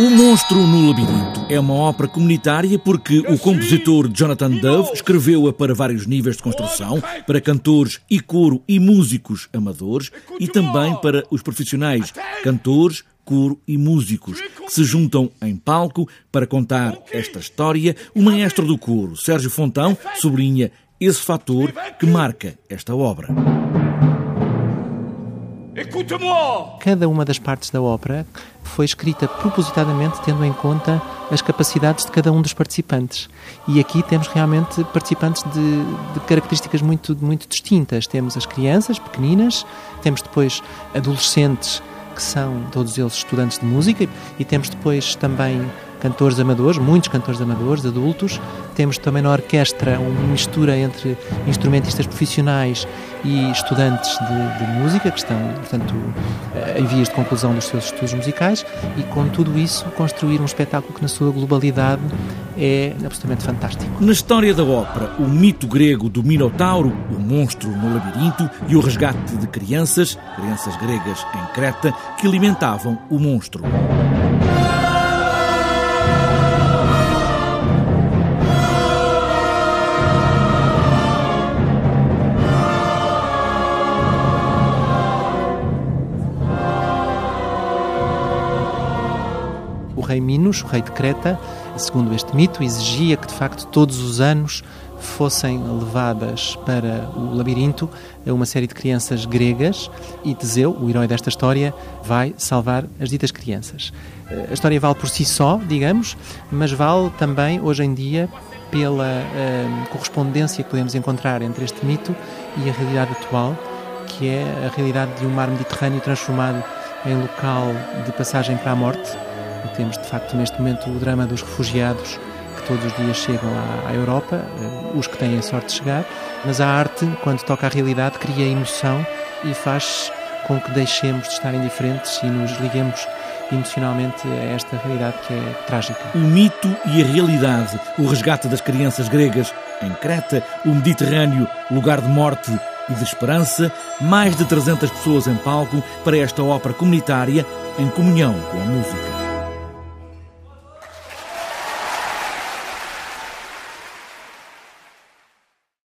O Monstro no Labirinto é uma ópera comunitária porque o compositor Jonathan Dove escreveu-a para vários níveis de construção, para cantores e coro e músicos amadores e também para os profissionais, cantores, coro e músicos, que se juntam em palco para contar esta história. O maestro do coro, Sérgio Fontão, sublinha esse fator que marca esta obra. Cada uma das partes da ópera foi escrita propositadamente tendo em conta as capacidades de cada um dos participantes. E aqui temos realmente participantes de, de, características muito, muito distintas. Temos as crianças pequeninas, temos depois adolescentes que são todos eles estudantes de música e temos depois também cantores amadores, muitos cantores amadores, adultos. Temos também na orquestra uma mistura entre instrumentistas profissionais e estudantes de, de, música que estão, portanto, em vias de conclusão dos seus estudos musicais e com tudo isso construir um espetáculo que na sua globalidade é absolutamente fantástico. Na história da ópera, o mito grego do Minotauro, o monstro no labirinto e o resgate de crianças, crianças gregas em Creta, que alimentavam o monstro. Rei Minos, o rei de Creta, segundo este mito, exigia que de facto todos os anos fossem levadas para o labirinto uma série de crianças gregas e Teseu, o herói desta história, vai salvar as ditas crianças. A história vale por si só, digamos, mas vale também hoje em dia pela uh, correspondência que podemos encontrar entre este mito e a realidade atual, que é a realidade de um mar Mediterrâneo transformado em local de passagem para a morte temos, de facto, neste momento o drama dos refugiados que todos os dias chegam à, à Europa, eh, os que têm a sorte de chegar, mas a arte, quando toca a realidade, cria emoção e faz com que deixemos de estar indiferentes e nos liguemos emocionalmente a esta realidade que é trágica. O mito e a realidade, o resgate das crianças gregas em Creta, o Mediterrâneo, lugar de morte e de esperança, mais de 300 pessoas em palco para esta ópera comunitária em comunhão com a música.